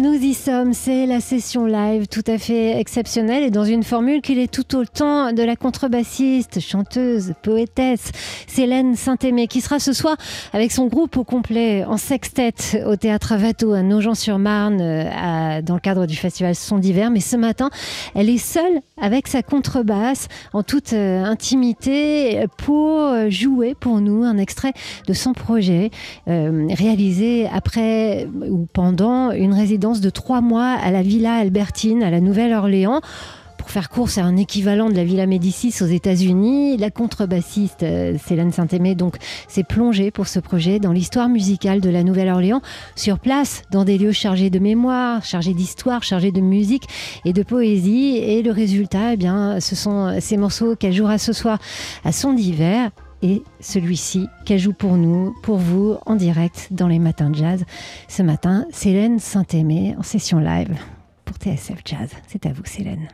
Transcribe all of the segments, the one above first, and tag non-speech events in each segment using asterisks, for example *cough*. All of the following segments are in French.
Nous y sommes, c'est la session live tout à fait exceptionnelle et dans une formule qu'il est tout autant de la contrebassiste, chanteuse, poétesse Célène Saint-Aimé qui sera ce soir avec son groupe au complet en sextet au théâtre Avato à Nogent-sur-Marne euh, dans le cadre du festival Son d'hiver. Mais ce matin, elle est seule avec sa contrebasse en toute euh, intimité pour jouer pour nous un extrait de son projet euh, réalisé après ou pendant une résidence de trois mois à la Villa Albertine, à la Nouvelle-Orléans. Pour faire court, c'est un équivalent de la Villa Médicis aux États-Unis. La contrebassiste euh, Célène Saint-Aimé donc s'est plongée pour ce projet dans l'histoire musicale de la Nouvelle-Orléans, sur place, dans des lieux chargés de mémoire, chargés d'histoire, chargés de musique et de poésie. Et le résultat, eh bien, ce sont ces morceaux qu'elle jouera ce soir à son d'hiver et celui-ci qu'elle joue pour nous, pour vous, en direct dans les matins jazz. Ce matin, Célène Saint-Aimé en session live pour TSF Jazz. C'est à vous. Célène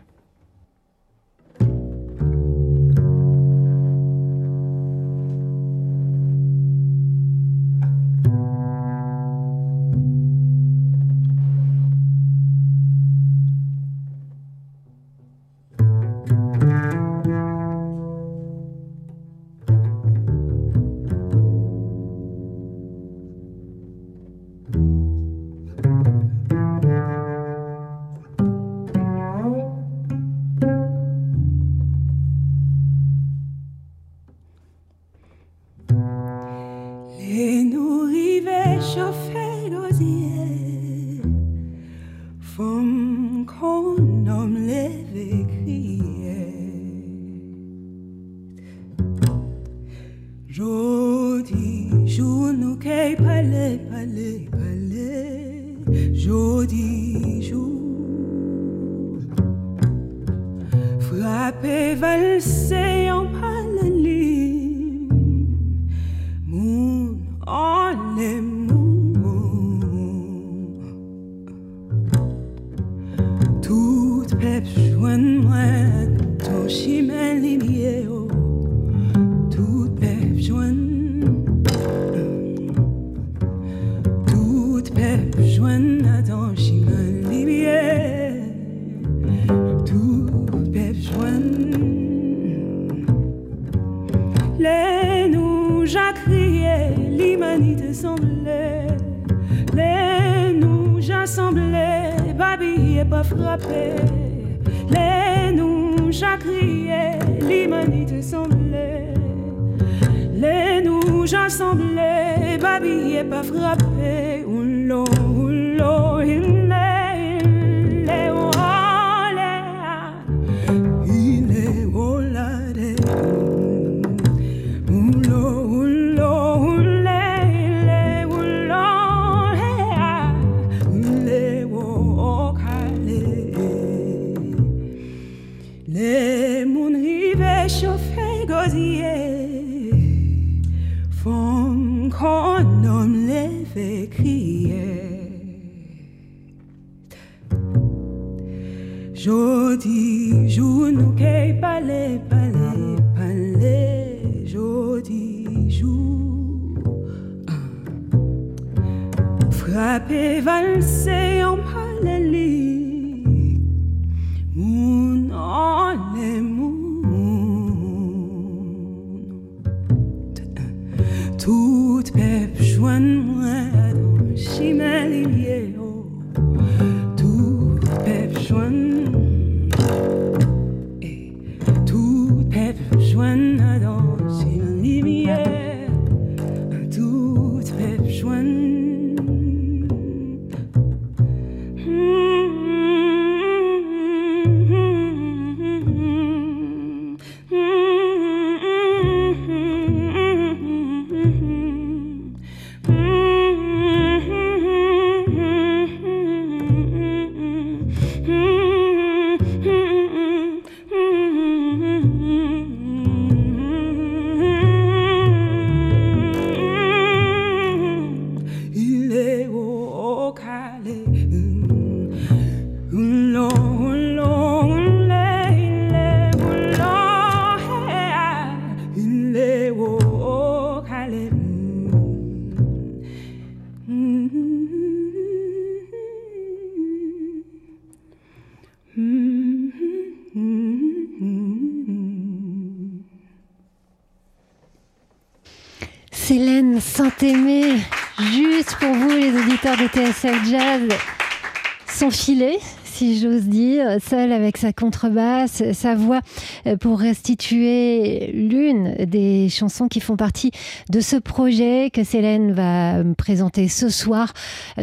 seule avec sa contrebasse, sa voix, euh, pour restituer l'une des chansons qui font partie de ce projet que Célène va présenter ce soir.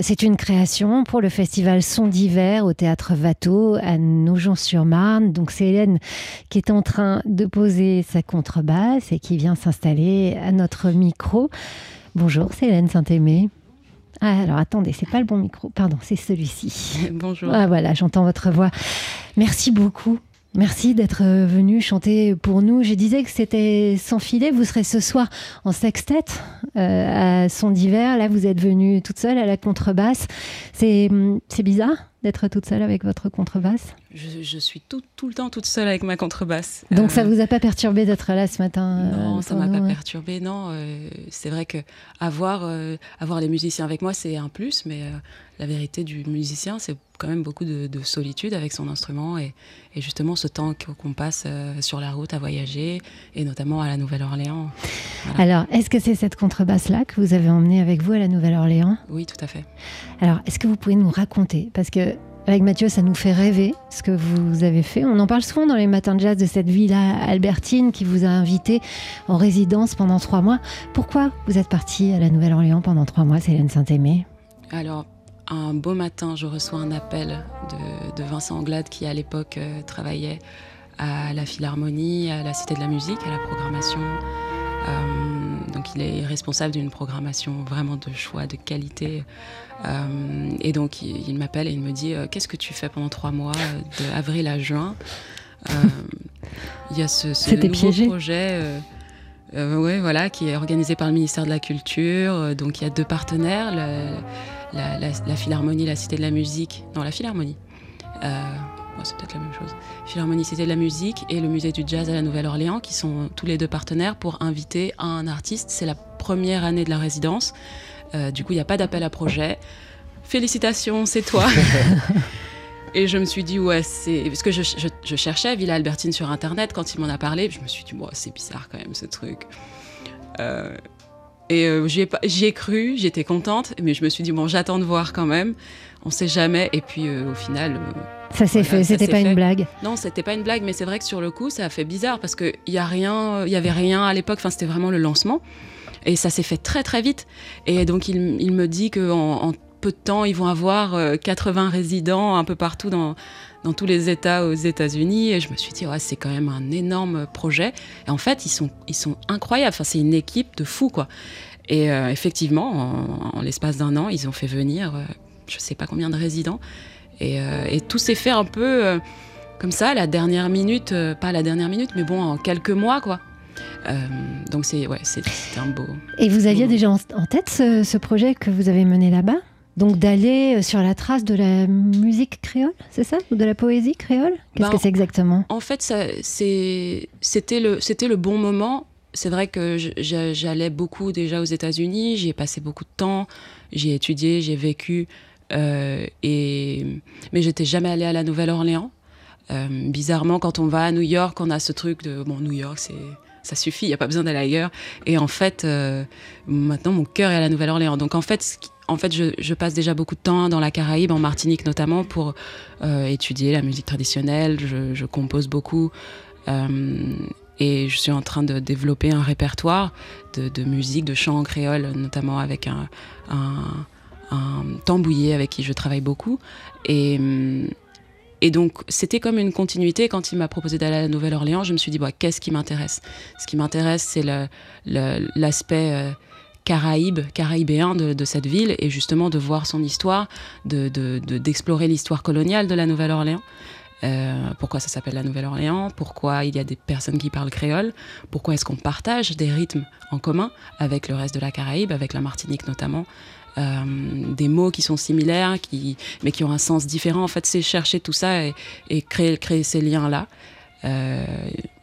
C'est une création pour le festival Son d'hiver au théâtre Watteau à Nogent-sur-Marne. Donc Célène qui est en train de poser sa contrebasse et qui vient s'installer à notre micro. Bonjour Célène Saint-Aimé. Ah, alors attendez, c'est pas le bon micro. Pardon, c'est celui-ci. *laughs* Bonjour. Ah voilà, j'entends votre voix. Merci beaucoup. Merci d'être venu chanter pour nous. Je disais que c'était sans filet. Vous serez ce soir en sextet euh, à Son d'hiver. Là, vous êtes venu toute seule à la contrebasse. C'est bizarre d'être toute seule avec votre contrebasse je, suis tout, tout, le temps toute seule avec ma contrebasse. Donc ça ça euh, vous a pas perturbé d'être là ce matin euh, Non, ça m'a pas perturbé, non. Euh, c'est vrai que avoir, avoir les musiciens avec moi, c'est un plus, mais la vérité du musicien, c'est quand même beaucoup de, solitude avec son instrument et, et justement ce temps qu'on passe sur la route à voyager et notamment à la Nouvelle-Orléans. Alors, est-ce que c'est cette contrebasse-là que vous avez emmenée avec vous à la Nouvelle-Orléans? Oui, tout à fait. Alors, est-ce que vous pouvez nous raconter? Parce que avec Mathieu, ça nous fait rêver ce que vous avez fait. On en parle souvent dans les matins de jazz de cette villa albertine qui vous a invité en résidence pendant trois mois. Pourquoi vous êtes partie à la Nouvelle-Orléans pendant trois mois, Célène Saint-Aimé? Alors, un beau matin, je reçois un appel de, Vincent Anglade qui, à l'époque, euh, travaillait à la Philharmonie, à la Cité de la Musique, à la programmation. Euh, donc, il est responsable d'une programmation vraiment de choix, de qualité euh, et donc, il, m'appelle et il me dit Qu'est-ce que tu fais pendant trois mois, de avril à juin Il y a ce, ce nouveau projet. ouais, voilà, qui est organisé par le ministère de la Culture. donc il y a deux partenaires, la, la, Philharmonie, la Cité de la Musique. Non, la Philharmonie. c'est peut-être la même chose. Philharmonie, Cité de la Musique et le Musée du Jazz à la Nouvelle-Orléans, qui sont tous les deux partenaires pour inviter un artiste. C'est la première année de la résidence. Euh, du coup, il n'y a pas d'appel à projet. Félicitations, c'est toi. *laughs* Et je me suis dit, ouais, c'est. Parce que je, cherchais Villa Albertine sur Internet quand il m'en a parlé. Je me suis dit, bon, c'est bizarre quand même ce truc. Euh, et euh, j'y ai, cru, j'étais contente, mais je me suis dit, bon, j'attends de voir quand même. On sait jamais. Et puis au final. ça s'est fait, c'était pas une blague. Non, c'était pas une blague, mais c'est vrai que sur le coup, ça a fait bizarre parce qu'il n'y a rien, il y avait rien à l'époque. Enfin, c'était vraiment le lancement. Et ça s'est fait très très vite. Et donc il, il me dit qu'en en peu de temps, ils vont avoir 80 euh, résidents un peu partout dans, dans tous les États aux États-Unis. Et je me suis dit, ouais, c'est quand même un énorme projet. Et en fait, ils sont, ils sont incroyables. Enfin, c'est une équipe de fous, quoi. Et euh, effectivement, en, l'espace d'un an, ils ont fait venir, euh, je sais pas combien de résidents. Et, et tout s'est fait un peu comme ça, la dernière minute, pas la dernière minute, mais bon, en quelques mois, quoi. Euh, donc c'est ouais, c'est un beau. Et vous aviez déjà en, tête ce, projet que vous avez mené là-bas? Donc d'aller euh, sur la trace de la musique créole, c'est ça? Ou de la poésie créole? Qu'est-ce bah, que c'est exactement? En fait, c'était le, le bon moment. C'est vrai que j'allais beaucoup déjà aux États-Unis, j'y ai passé beaucoup de temps, j'y ai étudié, j'ai vécu, euh, et... mais j'étais jamais allée à la Nouvelle-Orléans. bizarrement, quand on va à New York, on a ce truc de bon, New York, c'est ça suffit, il n'y a pas besoin d'aller ailleurs. Et en fait, euh, maintenant, mon cœur est à la Nouvelle-Orléans. Donc en fait, en fait je, passe déjà beaucoup de temps dans la Caraïbe, en Martinique notamment, pour euh, étudier la musique traditionnelle. Je, compose beaucoup. Euh, et je suis en train de développer un répertoire de, musique, de chants en créole, notamment avec un, un, avec qui je travaille beaucoup. Et donc, c'était comme une continuité. Quand il m'a proposé d'aller à Nouvelle-Orléans, je me suis dit, bah, qu'est-ce qui m'intéresse? Ce qui m'intéresse, c'est l'aspect euh, caraïbe, caraïbéen de, cette ville, et justement de voir son histoire, d'explorer de, l'histoire coloniale de la Nouvelle-Orléans. Euh, pourquoi ça s'appelle la Nouvelle-Orléans, pourquoi il y a des personnes qui parlent créole, pourquoi est-ce qu'on partage des rythmes en commun avec le reste de la Caraïbe, avec la Martinique notamment? Euh, des mots qui sont similaires, qui, mais qui ont un sens différent. En fait, c'est chercher tout ça et, créer, ces liens-là. Euh,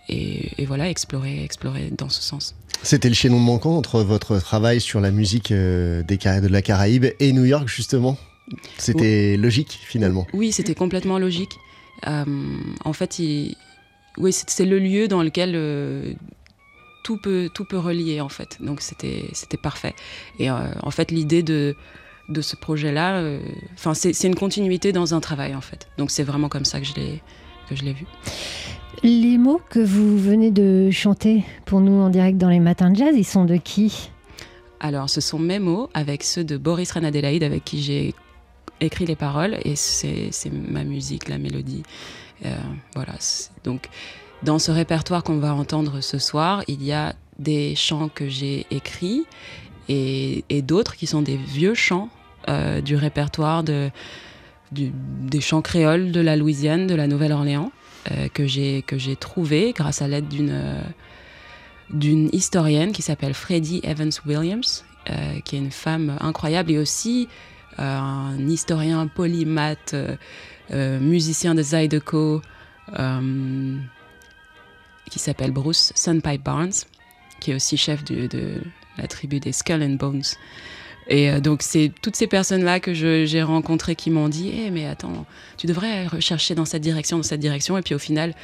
et, voilà, explorer, explorer dans ce sens. C'était le chaînon manquant entre votre travail sur la musique euh, des, de la Caraïbe et New York, justement C'était logique, finalement Oui, c'était complètement logique. en fait, oui, c'est le lieu dans lequel tout peut, tout peut relier en fait. Donc c'était, parfait. Et euh, en fait, l'idée de, de ce projet-là, euh, enfin, c'est une continuité dans un travail en fait. Donc c'est vraiment comme ça que je l'ai, que je l'ai vu. Les mots que vous venez de chanter pour nous en direct dans les matins de jazz, ils sont de qui? Alors, ce sont mes mots avec ceux de Boris Renadelaide, avec qui j'ai écrit les paroles, et c'est, ma musique, la mélodie. Euh, voilà. Donc, dans ce répertoire qu'on va entendre ce soir, il y a des chants que j'ai écrits et, et d'autres qui sont des vieux chants euh, du répertoire de, des chants créoles de la Louisiane, de la Nouvelle-Orléans, euh, que j'ai trouvé grâce à l'aide d'une euh, d'une historienne qui s'appelle Freddie Evans Williams, euh, qui est une femme incroyable et aussi euh, un historien polymathe, musicien de Zydeco, qui s'appelle Bruce Sunpipe Barnes, qui est aussi chef de la tribu des Skull and Bones. Et euh, donc, c'est toutes ces personnes-là que j'ai rencontrées qui m'ont dit Eh, mais attends, tu devrais rechercher dans cette direction, dans cette direction. Et puis, au final,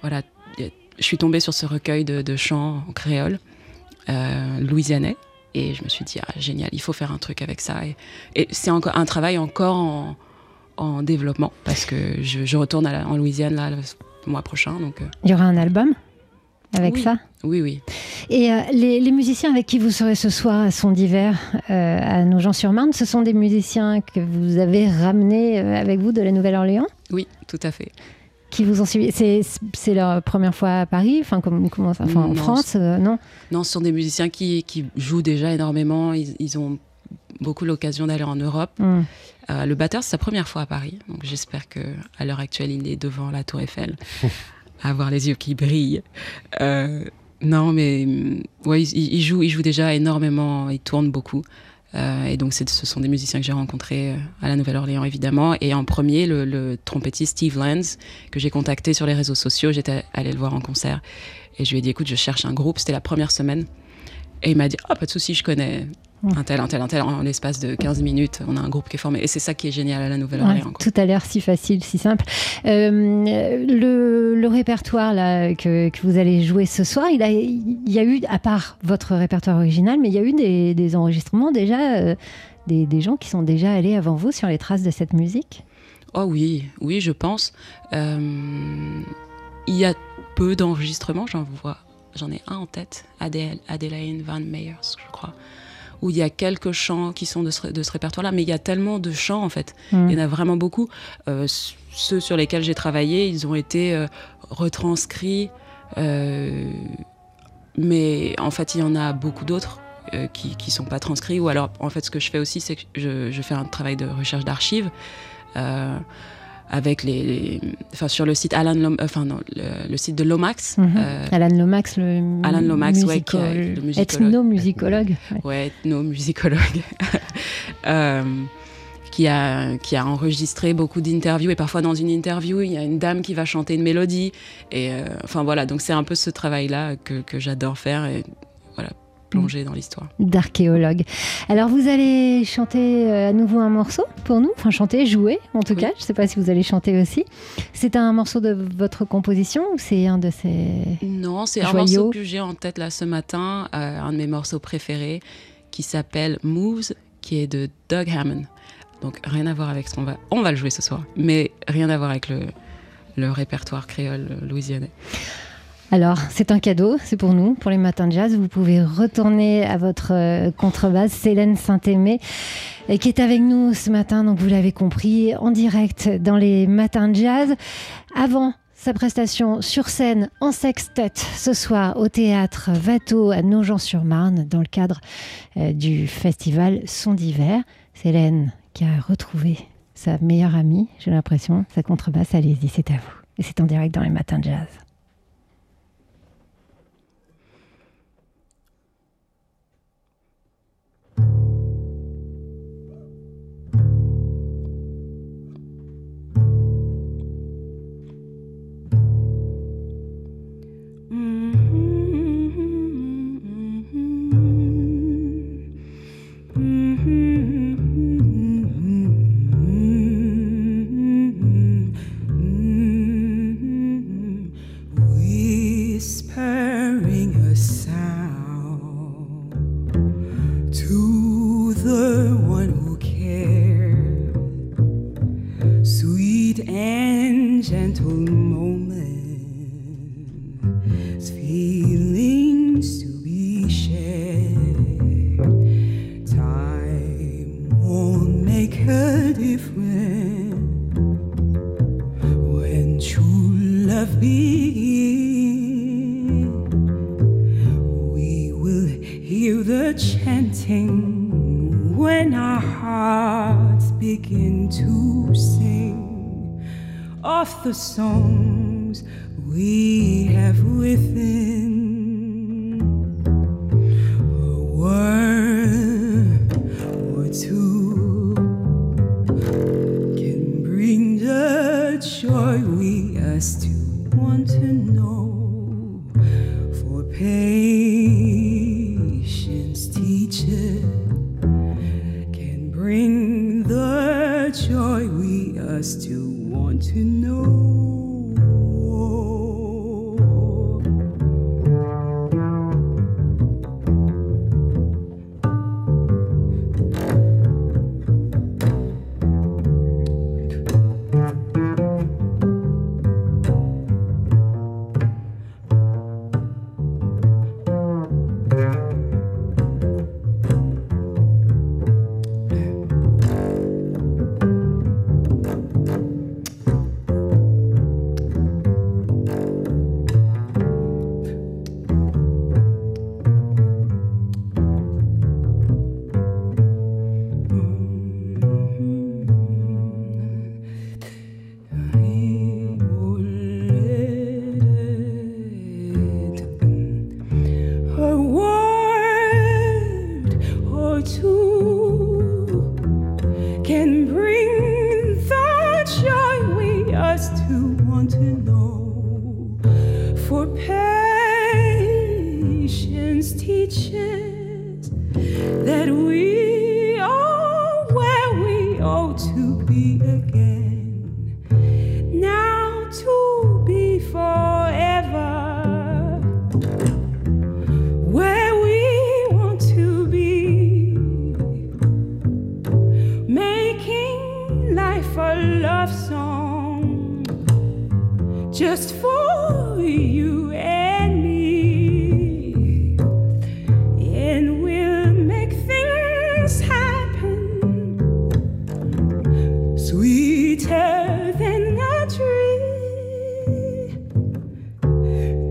voilà, a- je suis tombée sur ce recueil de, chants en créole, euh, louisianais. Et je me suis dit Ah, génial, il faut faire un truc avec ça. Et, c'est encore un travail encore en, en développement, parce que je, retourne en Louisiane là, le mois prochain. Donc, euh, Il y aura un album? Avec Oui. ça oui, oui. Et euh, les, les musiciens avec qui vous serez ce soir sont divers euh, à Nogent-sur-Marne. Ce sont des musiciens que vous avez ramenés euh, avec vous de la Nouvelle-Orléans Oui, tout à fait. qui vous ont suivi. C'est, leur première fois à Paris, enfin, comme, comment ça, enfin, en Non, France, euh, non Non, ce sont des musiciens qui, qui jouent déjà énormément. Ils, ils ont beaucoup l'occasion d'aller en Europe. Hmm. Euh, le batteur, c'est sa première fois à Paris. Donc j'espère que à l'heure actuelle, il est devant la Tour Eiffel, *laughs* avoir les yeux qui brillent. Euh, non, mais hum, ouais, il, joue, il joue déjà énormément. Il tourne beaucoup. Euh, et donc ce sont des musiciens que j'ai rencontrés euh, à la Nouvelle-Orléans évidemment. Et en premier, le, trompettiste Steve Lenz que j'ai contacté sur les réseaux sociaux. J'étais allée le voir en concert et je lui ai dit écoute, je cherche un groupe. C'était la première semaine. Et il m'a dit ah pas de souci, je connais un tel, un tel, un tel. En l'espace de 15 minutes, on a un groupe qui est formé. Et c'est ça qui est génial à la Nouvelle-Orléans. Ouais, tout a l'air si facile, si simple. Euh, le, le répertoire là, que, que vous allez jouer ce soir, il, a, il y a eu, à part votre répertoire original, mais il y a eu des, des enregistrements déjà, euh, des, des gens qui sont déjà allés avant vous sur les traces de cette musique? Oh oui, oui, je pense. Euh, il y a peu d'enregistrements, j'en vois, j'en ai un en tête, Adele, Adelaine Van Meyers, je crois, où il y a quelques chants qui sont de ce, de ce répertoire-là, mais il y a tellement de chants en fait, Hmm. il y en a vraiment beaucoup. Euh, ceux sur lesquels j'ai travaillé, ils ont été euh, retranscrits, euh, mais en fait, il y en a beaucoup d'autres. qui qui sont pas transcrits ou alors en fait ce que je fais aussi c'est que je, je fais un travail de recherche d'archives avec les, les- enfin sur le site Alan Lom- enfin non, le, le site de Lomax euh, Alan Lomax, le Alan Lomax, ouais, qui le musicologue. ethnomusicologue. Ouais. ouais, ethnomusicologue, *laughs* euh, qui, a, qui a enregistré beaucoup d'interviews. Et parfois, dans une interview, il y a une dame qui va chanter une mélodie. Et euh, enfin, voilà, donc c'est un peu ce travail-là que, que j'adore faire et voilà, plonger dans l'histoire. d'archéologue. Alors vous allez chanter euh, à nouveau un morceau pour nous, enfin chanter, jouer en tout Oui. cas. Je ne sais pas si vous allez chanter aussi. C'est un morceau de votre composition ou c'est un de ces Non, c'est un morceau que j'ai en tête là ce matin, euh, un de mes morceaux préférés, qui s'appelle Moves, qui est de Doug Hammond. Donc rien à voir avec ce qu'on va... On va le jouer ce soir, mais rien à voir avec le, le répertoire créole louisianais. Alors, c'est un cadeau, c'est pour nous, pour les matins de jazz. Vous pouvez retourner à votre euh, contrebasse, Célène Saint-Aimé, et qui est avec nous ce matin, donc vous l'avez compris, en direct dans les matins de jazz. Avant sa prestation sur scène en sextet ce soir au théâtre Watteau à Nogent-sur-Marne, dans le cadre euh, du festival Son d'hiver. Célène qui a retrouvé sa meilleure amie, j'ai l'impression, sa contrebasse. Allez-y, c'est à vous. Et c'est en direct dans les matins de jazz. Love being. We will hear the chanting when our hearts begin to sing of the songs we have within. Love song just for you and me, and we'll make things happen sweeter than a tree.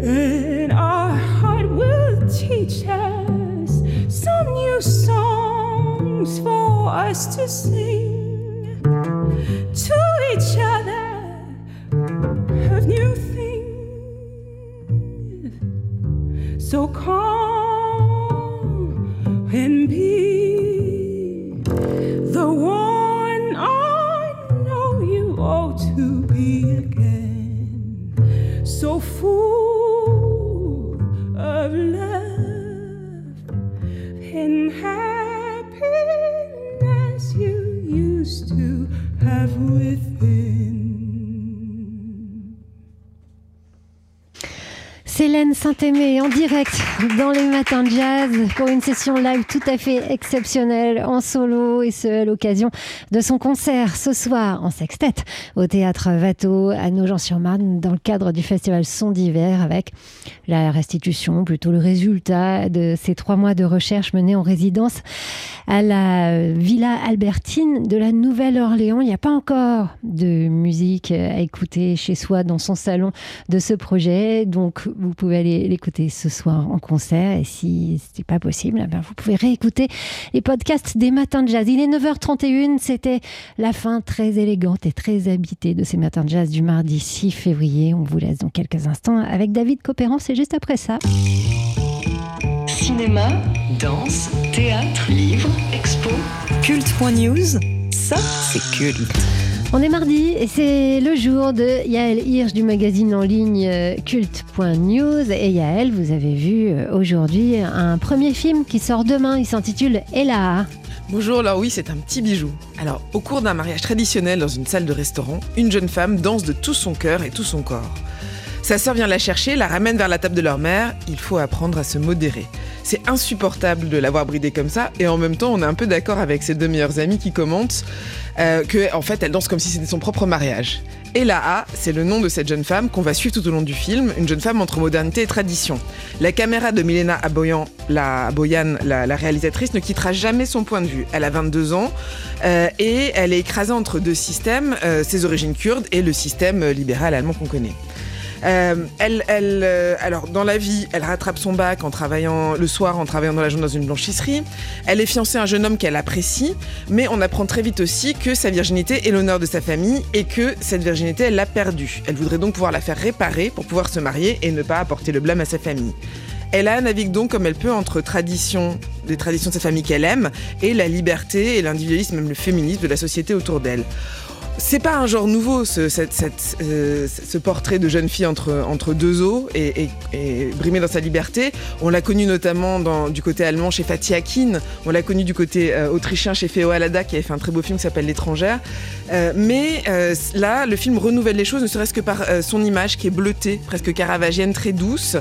And our heart will teach us some new songs for us to sing So calm. Saint-Aimé en direct dans les matins de jazz pour une session live tout à fait exceptionnelle en solo et ce à l'occasion de son concert ce soir en sextet au théâtre Watteau à Nogent-sur-Marne dans le cadre du festival Son d'hiver avec la restitution, plutôt le résultat de ces trois mois de recherche menés en résidence à la Villa Albertine de la Nouvelle-Orléans. Il n'y a pas encore de musique à écouter chez soi dans son salon de ce projet, donc vous pouvez aller l'écouter ce soir en concert et si ce n'est pas possible, eh ben vous pouvez réécouter les podcasts des matins de jazz. Il est 9h31, c'était la fin très élégante et très habitée de ces matins de jazz du mardi 6 février. On vous laisse dans quelques instants avec David Copéran, c'est juste après ça. Cinéma, danse, théâtre, livres, expo. Culte.news, ça c'est culte. On est mardi et c'est le jour de Yael Hirsch du magazine en ligne euh, culte.news. Et Yael, vous avez vu euh, aujourd'hui un premier film qui sort demain. Il s'intitule Ella. Bonjour, alors oui, c'est un petit bijou. Alors, au cours d'un mariage traditionnel dans une salle de restaurant, une jeune femme danse de tout son cœur et tout son corps. Sa sœur vient la chercher, la ramène vers la table de leur mère. Il faut apprendre à se modérer. C'est insupportable de l'avoir bridée comme ça, et en même temps, on est un peu d'accord avec ses deux meilleures amies qui commentent euh, que, en fait, elle danse comme si c'était son propre mariage. Ella A, c'est le nom de cette jeune femme qu'on va suivre tout au long du film, une jeune femme entre modernité et tradition. La caméra de Milena Aboyan, la, la, la réalisatrice, ne quittera jamais son point de vue. Elle a 22 ans euh, et elle est écrasée entre deux systèmes, euh, ses origines kurdes et le système libéral allemand qu'on connaît. Euh, elle, euh, dans la vie, elle rattrape son bac en travaillant le soir, en travaillant dans la journée dans une blanchisserie. Elle est fiancée à un jeune homme qu'elle apprécie, mais on apprend très vite aussi que sa virginité est l'honneur de sa famille et que cette virginité, elle l'a perdue. Elle voudrait donc pouvoir la faire réparer pour pouvoir se marier et ne pas apporter le blâme à sa famille. Ella navigue donc comme elle peut entre traditions, des traditions de sa famille qu'elle aime, et la liberté et l'individualisme, même le féminisme de la société autour d'elle. C'est pas un genre nouveau, ce, euh, ce portrait de jeune fille entre, entre deux eaux et, brimée dans sa liberté. On l'a connu notamment du côté allemand chez Fatih Akin, on l'a connu du côté euh, autrichien chez Feo Alada qui avait fait un très beau film qui s'appelle L'étrangère. Euh, mais là, le film renouvelle les choses, ne serait-ce que par son image qui est bleutée, presque caravagienne, très douce,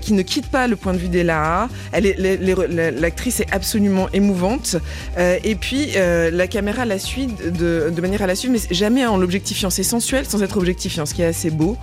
qui ne quitte pas le point de vue la- L'actrice est absolument émouvante. Et puis, la caméra la suit de, de manière à la suivre, mais jamais en l'objectifiant. C'est sensuel sans être objectifiant, ce qui est assez beau.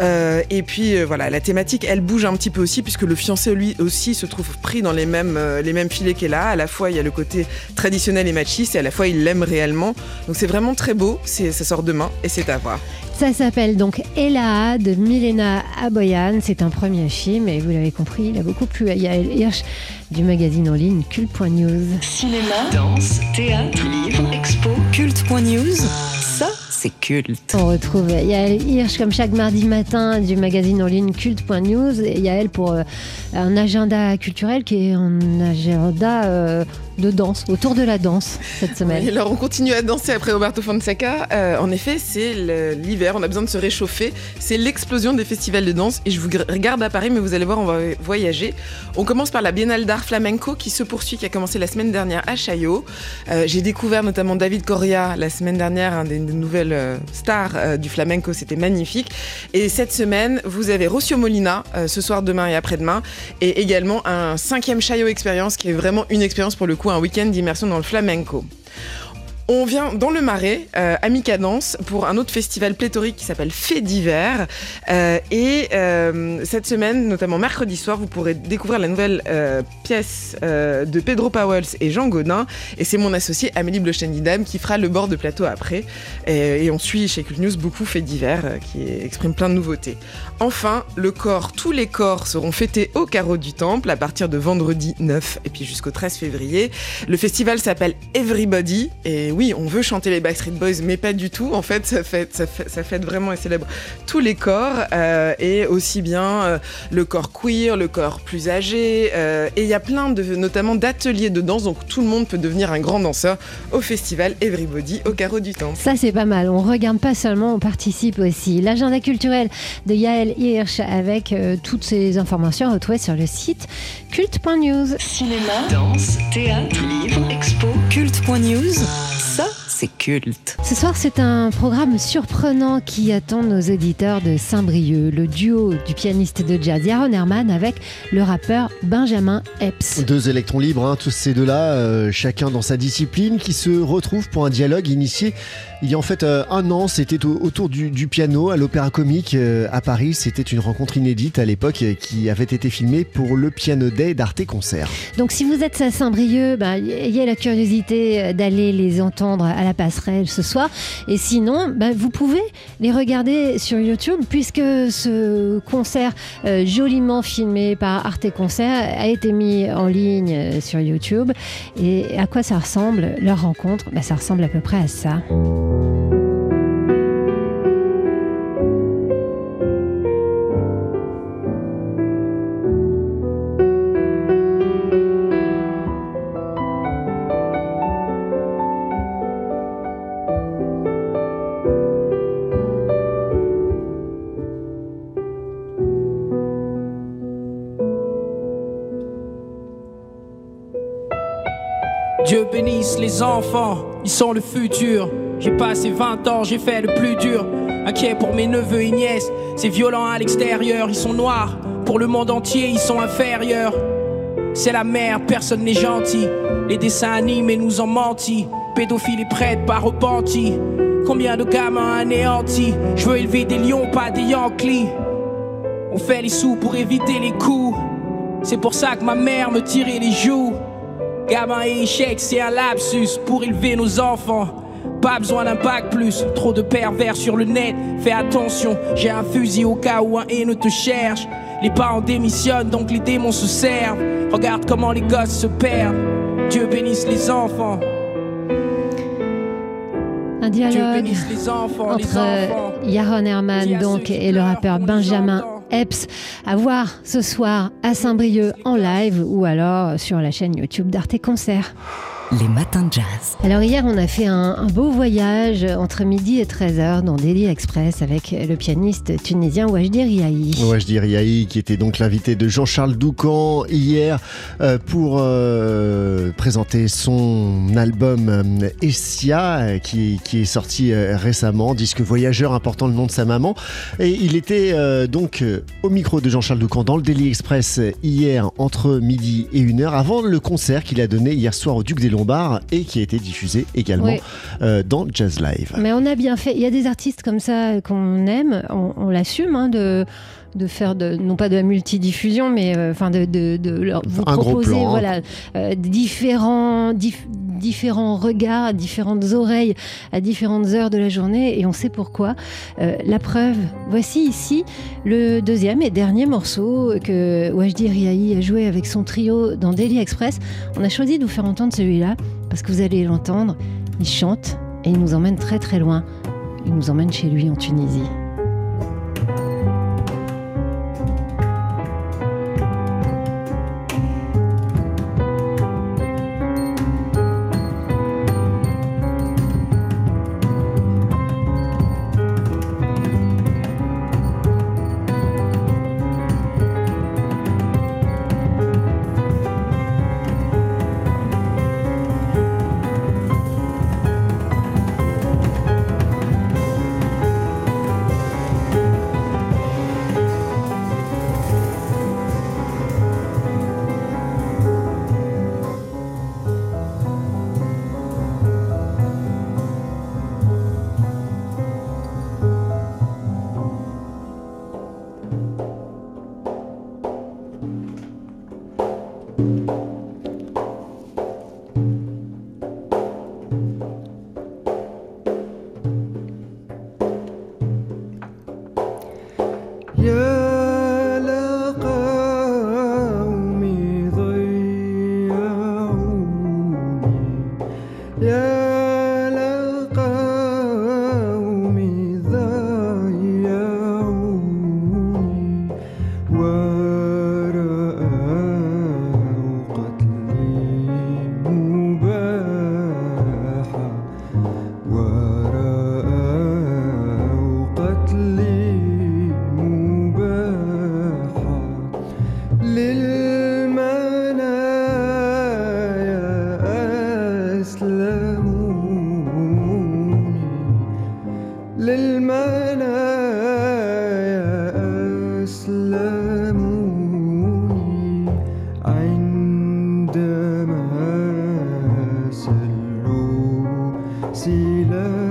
Euh, et puis, euh, voilà, la thématique, elle bouge un petit peu aussi, puisque le fiancé, lui aussi, se trouve pris dans les mêmes, euh, les mêmes filets qu'elle a. À la fois, il y a le côté traditionnel et machiste, et à la fois, il l'aime réellement. Donc, c'est vraiment très beau. Ça sort demain, et c'est à voir. Ça s'appelle donc Ella de Milena Aboyan. C'est un premier film et vous l'avez compris, il a beaucoup plu à Yael Hirsch du magazine en ligne culte.news. Cinéma, danse, théâtre, livre, expo, culte.news. Ça, c'est culte. On retrouve Yael Hirsch comme chaque mardi matin du magazine en ligne culte.news et Yael pour euh, un agenda culturel qui est un agenda euh, de danse, autour de la danse cette semaine. Et alors on continue à danser après Roberto Fonseca. Euh, en effet, c'est l'hiver, on a besoin de se réchauffer. C'est l'explosion des festivals de danse. Et je vous regarde à Paris, mais vous allez voir, on va voyager. On commence par la Biennale d'art flamenco qui se poursuit, qui a commencé la semaine dernière à Chaillot. Euh, J'ai découvert notamment David Coria la semaine dernière, un des, des nouvelles euh, stars euh, du flamenco. C'était magnifique. Et cette semaine, vous avez Rocio Molina euh, ce soir, demain et après-demain. Et également un cinquième Chaillot Experience qui est vraiment une expérience pour le coup, un week-end d'immersion dans le flamenco. On vient dans le Marais, euh, à mi-cadence, pour un autre festival pléthorique qui s'appelle Fait d'hiver. Euh, et euh, cette semaine, notamment mercredi soir, vous pourrez découvrir la nouvelle pièce de Pedro Powell et Jean Godin. Et c'est mon associé Amélie Blochen-Didam qui fera le bord de plateau après. Et, on suit chez Cult News beaucoup Fait d'hiver qui exprime plein de nouveautés. Enfin, le corps, tous les corps seront fêtés au carreau du Temple à partir de vendredi 9 et puis jusqu'au 13 février. Le festival s'appelle Everybody on veut chanter les Backstreet Boys, mais pas du tout. En fait, ça fait, ça vraiment et célèbre tous les corps euh, et aussi bien euh, le corps queer, le corps plus âgé. euh, et il y a plein de, notamment d'ateliers de danse, donc tout le monde peut devenir un grand danseur au festival Everybody au carreau du Temple. Ça, c'est pas mal. On regarde pas seulement, on participe aussi. L'agenda culturel de Yael Hirsch avec euh, toutes ces informations retrouvées sur le site culte.news. Cinéma, danse, théâtre, livre, expo, culte.news. C'est culte. Ce soir, c'est un programme surprenant qui attend nos auditeurs de Saint-Brieuc. Le duo du pianiste de jazz Yaron Herman avec le rappeur Benjamin Epps. Deux électrons libres, hein, tous ces deux-là, euh, chacun dans sa discipline, qui se retrouvent pour un dialogue initié il y a en fait euh, un an. C'était au- autour du, du piano à l'Opéra Comique euh, à Paris. C'était une rencontre inédite à l'époque euh, qui avait été filmée pour le Piano Day d'Arte Concert. Donc, si vous êtes à Saint-Brieuc, ben, ayez la curiosité d'aller les entendre à la passerelle ce soir. Et sinon, ben, vous pouvez les regarder sur YouTube puisque ce concert euh, joliment filmé par Arte Concert a été mis en ligne euh, sur YouTube. Et à quoi ça ressemble leur rencontre? Ben, Ça ressemble à peu près à ça. Ils sont le futur. J'ai passé 20 ans, j'ai fait le plus dur. Inquiet pour mes neveux et nièces, c'est violent à l'extérieur, ils sont noirs. Pour le monde entier, ils sont inférieurs. C'est la merde, personne n'est gentil. Les dessins animés nous ont menti. Pédophiles et prêtres pas repentis. Combien de gamins anéantis Je veux élever des lions, pas des Yankees. On fait les sous pour éviter les coups. C'est pour ça que ma mère me tirait les joues. Gamin et échec, c'est un lapsus pour élever nos enfants. Pas besoin d'un bac plus, trop de pervers sur le net. Fais attention, j'ai un fusil au cas où un haineux te cherche. Les parents démissionnent, donc les démons se servent. Regarde comment les gosses se perdent. Dieu bénisse les enfants. Un dialogue bénisse les enfants, les entre enfants. Yaron Herman donc et le rappeur Benjamin Epps à voir ce soir à Saint-Brieuc en live ou alors sur la chaîne YouTube d'Arte Concert. Les matins de jazz. Alors hier on a fait un, un beau voyage entre midi et 13h dans Daily Express avec le pianiste tunisien Wajdi Riahi. Dirais Yahi, qui était donc l'invité de Jean-Charles Doucan hier euh, pour euh, présenter son album euh, Essia, qui, qui est sorti euh, récemment, disque voyageur important le nom de sa maman. Et il était euh, donc au micro de Jean-Charles Doucan dans le Daily Express hier entre midi et 1h, avant le concert qu'il a donné hier soir au Duc des Lombards et qui a été diffusé également Oui. euh, dans Jazz Live. Mais on a bien fait. Il y a des artistes comme ça qu'on aime, on, on l'assume, hein, de, de faire de, non pas de la multidiffusion, mais euh, enfin de, de, de leur, vous Un proposer plan, voilà, euh, différents, dif- différents regards, différentes oreilles à différentes heures de la journée, et on sait pourquoi. Euh, la preuve, voici ici le deuxième et dernier morceau que Wajdi Riahi a joué avec son trio dans Daily Express. On a choisi de vous faire entendre celui-là parce que vous allez l'entendre. Il chante et il nous emmène très très loin. Il nous emmène chez lui en Tunisie. you facile.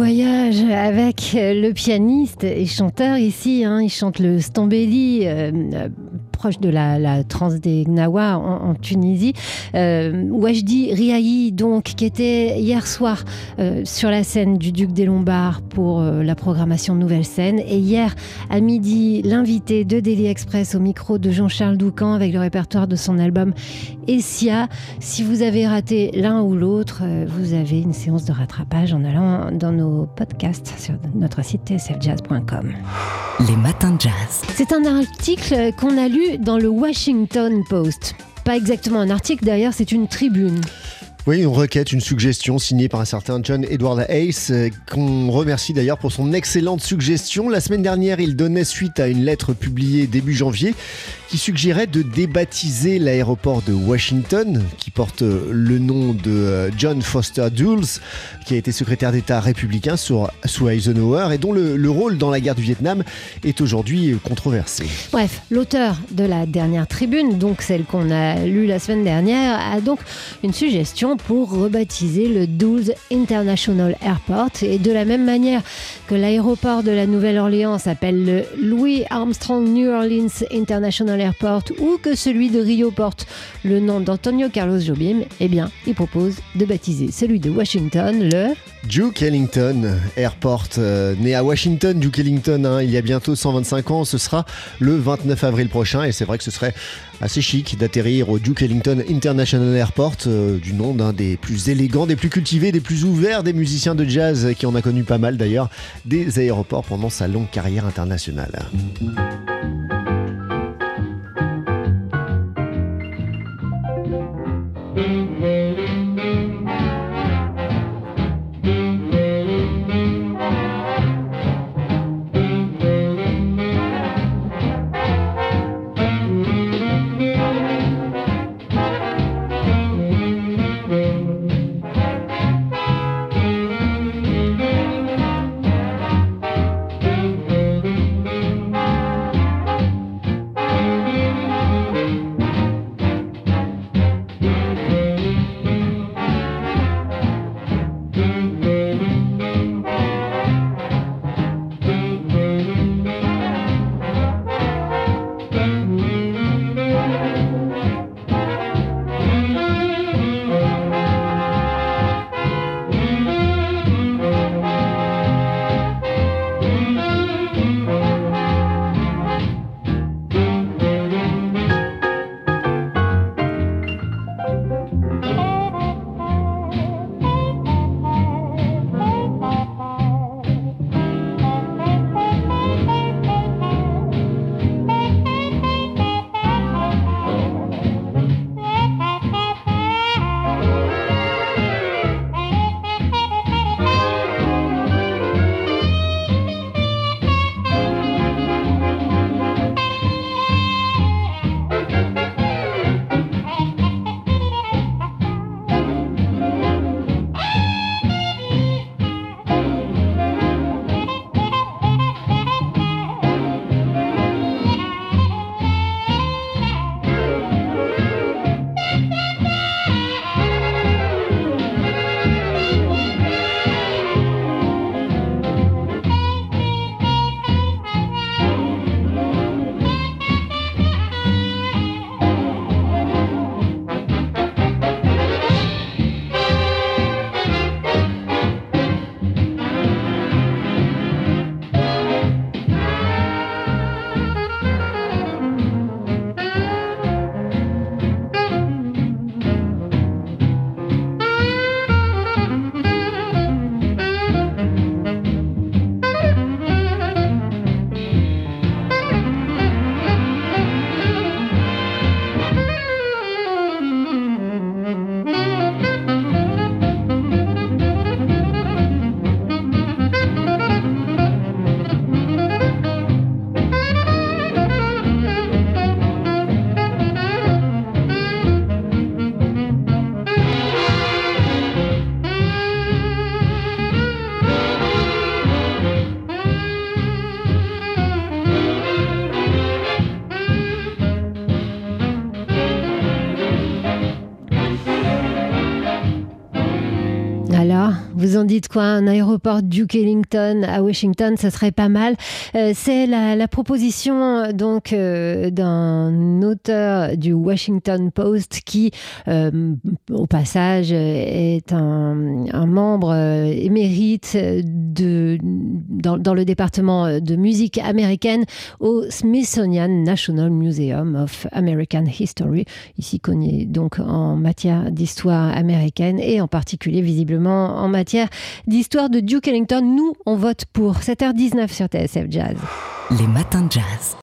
Voyage avec le pianiste et chanteur ici. hein. il chante le Stambéli, euh, euh, proche de la, la des Gnawa en, Tunisie. Euh, Wajdi donc, qui était hier soir euh, sur la scène du Duc des Lombards pour euh, la programmation Nouvelle Scène. Et hier, à midi, l'invité de Daily Express au micro de Jean-Charles Doucan avec le répertoire de son album Essia. Si vous avez raté l'un ou l'autre, euh, vous avez une séance de rattrapage en allant dans nos podcasts sur notre site tsfjazz.com. Les matins de jazz. C'est un article qu'on a lu dans le Washington Post. Pas exactement un article d'ailleurs, c'est une tribune. Oui, une requête, une suggestion signée par un certain John Edward Hayes, euh, qu'on remercie d'ailleurs pour son excellente suggestion. La semaine dernière, il donnait suite à une lettre publiée début janvier qui suggérait de débaptiser l'aéroport de Washington, qui porte euh, le nom de euh, John Foster Dulles, qui a été secrétaire d'État républicain sous Eisenhower et dont le rôle dans la guerre du Vietnam est aujourd'hui controversé. Bref, l'auteur de la dernière tribune, donc celle qu'on a lue la semaine dernière, a donc une suggestion pour rebaptiser le Dulles International Airport. Et de la même manière que l'aéroport de la Nouvelle-Orléans s'appelle le Louis Armstrong New Orleans International Airport ou que celui de Rio porte le nom d'Antonio Carlos Jobim, eh bien, il propose de baptiser celui de Washington le Duke Ellington Airport, euh, né à Washington, Duke Ellington, hein, il y a bientôt 125 ans, ce sera le 29 avril prochain. Et c'est vrai que ce serait assez chic d'atterrir au Duke Ellington International Airport, euh, du nom d'un des plus élégants, des plus cultivés, des plus ouverts des musiciens de jazz qui en a connu pas mal d'ailleurs, des aéroports pendant sa longue carrière internationale. Dites quoi Un aéroport Duke Ellington à Washington, ça serait pas mal. Euh, c'est la, proposition donc euh, d'un auteur du Washington Post qui, euh, au passage, est un, membre émérite de, dans, le département de musique américaine au Smithsonian National Museum of American History, ici connu donc en matière d'histoire américaine et en particulier visiblement en matière d'histoire de Duke Ellington. Nous, on vote pour 7h19 sur TSF Jazz. Les matins de jazz.